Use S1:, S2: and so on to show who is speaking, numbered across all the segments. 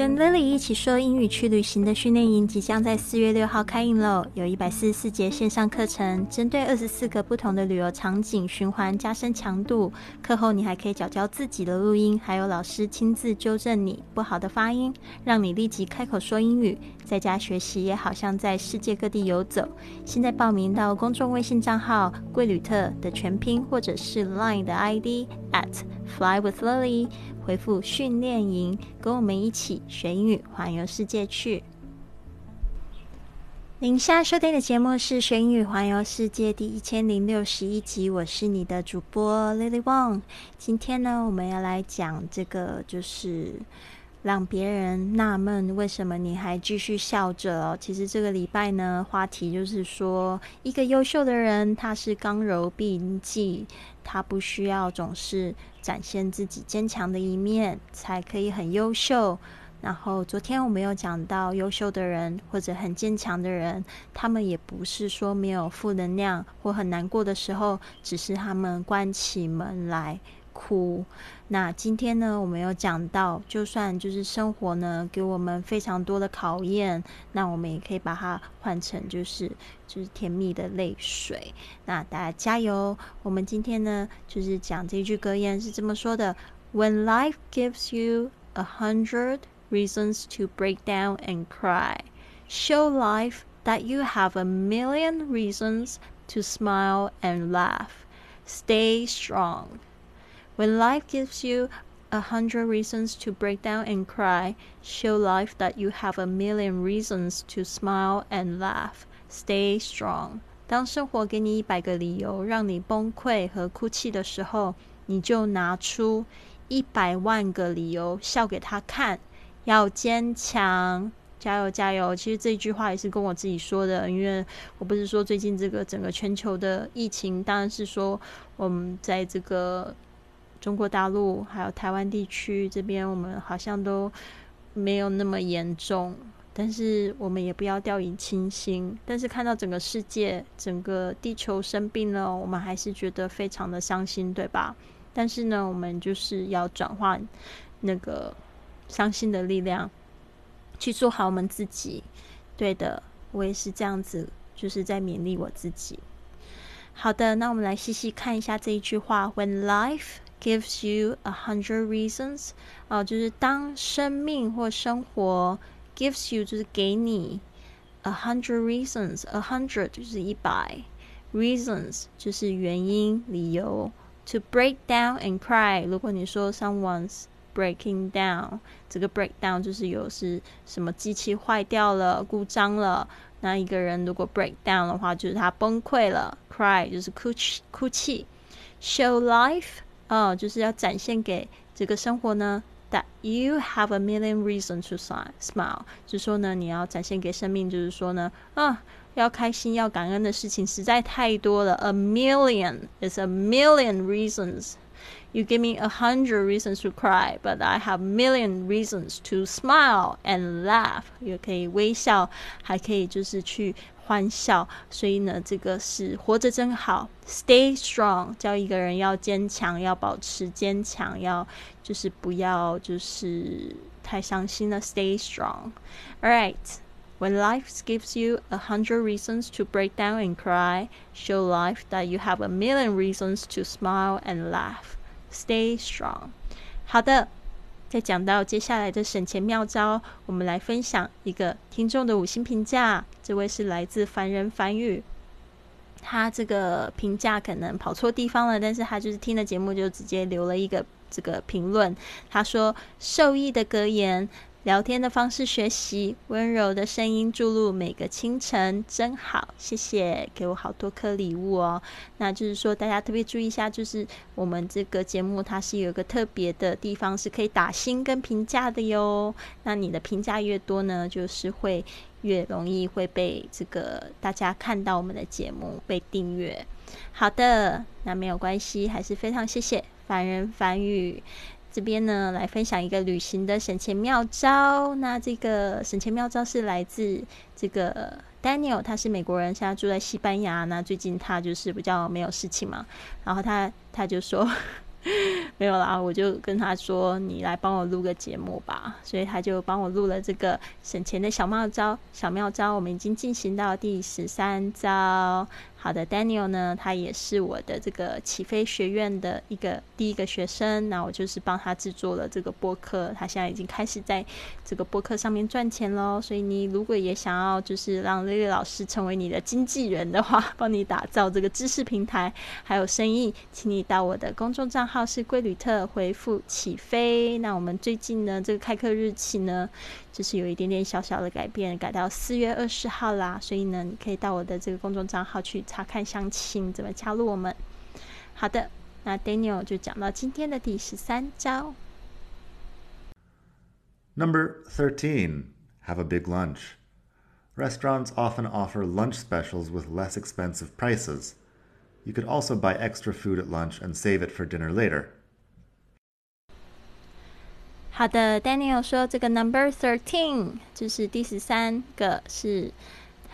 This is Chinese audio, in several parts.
S1: 跟 Lily 一起说英语去旅行的训练营即将在四月六号开营喽！有一百四十四节线上课程，针对二十四个不同的旅游场景循环加深强度。课后你还可以找教自己的录音，还有老师亲自纠正你不好的发音，让你立即开口说英语。在家学习也好像在世界各地游走。现在报名到公众微信账号“贵旅特”的全拼，或者是 Line 的 ID at Fly with Lily。回复训练营，跟我们一起学英语，环游世界去。您现在收听的节目是《学英语环游世界》第一千零六十一集，我是你的主播 Lily Wong。今天呢，我们要来讲这个，就是让别人纳闷为什么你还继续笑着。其实这个礼拜呢，话题就是说，一个优秀的人，他是刚柔并济。他不需要总是展现自己坚强的一面，才可以很优秀。然后昨天我们有讲到，优秀的人或者很坚强的人，他们也不是说没有负能量或很难过的时候，只是他们关起门来。哭。那今天呢，我们有讲到，就算就是生活呢给我们非常多的考验，那我们也可以把它换成就是就是甜蜜的泪水。那大家加油！我们今天呢，就是讲这句格言是这么说的：When life gives you a hundred reasons to break down and cry, show life that you have a million reasons to smile and laugh. Stay strong. When life gives you a hundred reasons to break down and cry, show life that you have a million reasons to smile and laugh. Stay strong. 当生活给你一百个理由让你崩溃和哭泣的时候，你就拿出一百万个理由笑给他看。要坚强，加油加油！其实这句话也是跟我自己说的，因为我不是说最近这个整个全球的疫情，当然是说我们在这个。中国大陆还有台湾地区这边，我们好像都没有那么严重，但是我们也不要掉以轻心。但是看到整个世界、整个地球生病了，我们还是觉得非常的伤心，对吧？但是呢，我们就是要转换那个伤心的力量，去做好我们自己。对的，我也是这样子，就是在勉励我自己。好的，那我们来细细看一下这一句话：When life Gives you a hundred reasons，哦，就是当生命或生活 gives you 就是给你 a hundred reasons，a hundred 就是一百 reasons 就是原因理由 to break down and cry。如果你说 someone's breaking down，这个 break down 就是有是什么机器坏掉了、故障了。那一个人如果 break down 的话，就是他崩溃了。cry 就是哭泣、哭泣。show life。 哦，就是要展现给这个生活呢，that you have a million reasons to smile，就是说呢，你要展现给生命，就是说呢，啊，要开心、要感恩的事情实在太多了。A million is a million reasons. You give me a hundred reasons to cry, but I have million reasons to smile and laugh. 也可以微笑，还可以就是去欢笑，所以呢，这个是活着真好。Stay strong，教一个人要坚强，要保持坚强，要就是不要就是太伤心了。Stay strong. All right. When life gives you a hundred reasons to break down and cry, show life that you have a million reasons to smile and laugh. Stay strong. 好的。再讲到接下来的省钱妙招，我们来分享一个听众的五星评价。这位是来自凡人凡语，他这个评价可能跑错地方了，但是他就是听了节目就直接留了一个这个评论。他说：“受益的格言。”聊天的方式学习，温柔的声音注入每个清晨，真好，谢谢，给我好多颗礼物哦。那就是说，大家特别注意一下，就是我们这个节目它是有一个特别的地方，是可以打星跟评价的哟。那你的评价越多呢，就是会越容易会被这个大家看到我们的节目被订阅。好的，那没有关系，还是非常谢谢凡人凡语。这边呢，来分享一个旅行的省钱妙招。那这个省钱妙招是来自这个 Daniel，他是美国人，现在住在西班牙。那最近他就是比较没有事情嘛，然后他他就说，没有啦，我就跟他说：“你来帮我录个节目吧。”所以他就帮我录了这个省钱的小妙招。小妙招，我们已经进行到第十三招。好的，Daniel 呢，他也是我的这个起飞学院的一个第一个学生。那我就是帮他制作了这个播客，他现在已经开始在这个播客上面赚钱喽。所以你如果也想要就是让 Lily 老师成为你的经纪人的话，帮你打造这个知识平台还有生意，请你到我的公众账号是贵旅特回复起飞。那我们最近呢，这个开课日期呢，就是有一点点小小的改变，改到四月二十号啦。所以呢，你可以到我的这个公众账号去。查看详情，怎么加入我们？好的，那 Daniel 就讲到今天的第十三招。
S2: Number 13. Have a big lunch. Restaurants often offer lunch specials with less expensive prices. You could also buy extra food at lunch and save it for dinner later.
S1: 好的，Daniel 说这个 Number thirteen 就是第十三个是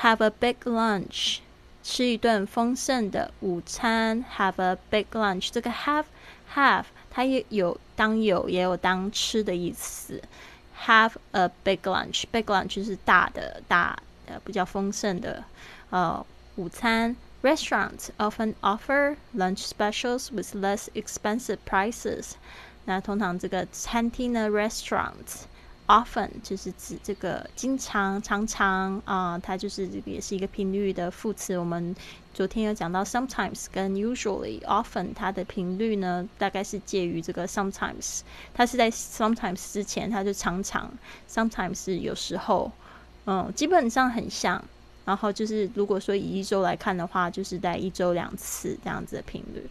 S1: Have a big lunch。吃一顿丰盛的午餐，have a big lunch。这个 have have 它也有当有也有当吃的意思。have a big lunch，big lunch 是大的大呃比较丰盛的呃午餐。Restaurants often offer lunch specials with less expensive prices。 那通常这个餐厅呢，restaurant，。Often 就是指这个经常、常常啊，它就是这个也是一个频率的副词。我们昨天有讲到 sometimes 跟 usually，often 它的频率呢，大概是介于这个 sometimes，它是在 sometimes 之前，它就常常，sometimes 是有时候，嗯，基本上很像。然后就是如果说以一周来看的话，就是在一周两次这样子的频率。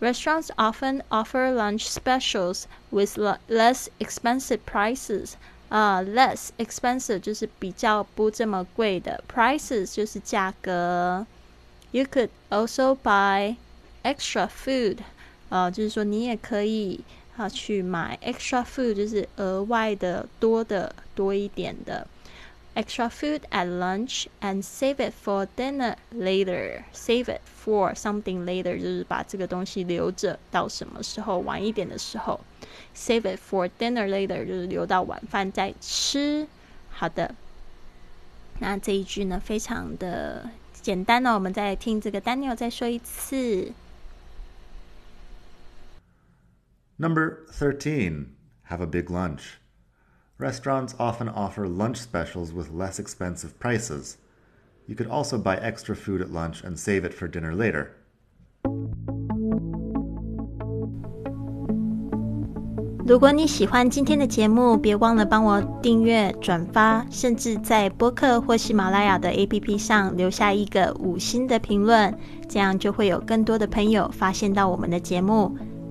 S1: Restaurants often offer lunch specials with less expensive prices. 啊，less expensive 就是比较不这么贵的，prices 就是价格。You could also buy extra food，啊，就是说你也可以啊去买 extra food，就是额外的、多的、多一点的。extra food at lunch and save it for dinner later. Save it for something later 就是把这个东西留着到什么时候晚一点的时候。Save it for dinner later 就是留到晚饭再吃。好的，那这一句呢非常的简单呢，我们再听这个 Daniel 再说一次。
S2: Number thirteen, have a big lunch. Restaurants often offer lunch specials with less expensive prices. You could also buy extra food at lunch and save it for dinner later.
S1: 如果你喜欢今天的节目，别忘了帮我订阅、转发，甚至在播客或喜马拉雅的 APP 上留下一个五星的评论，这样就会有更多的朋友发现到我们的节目。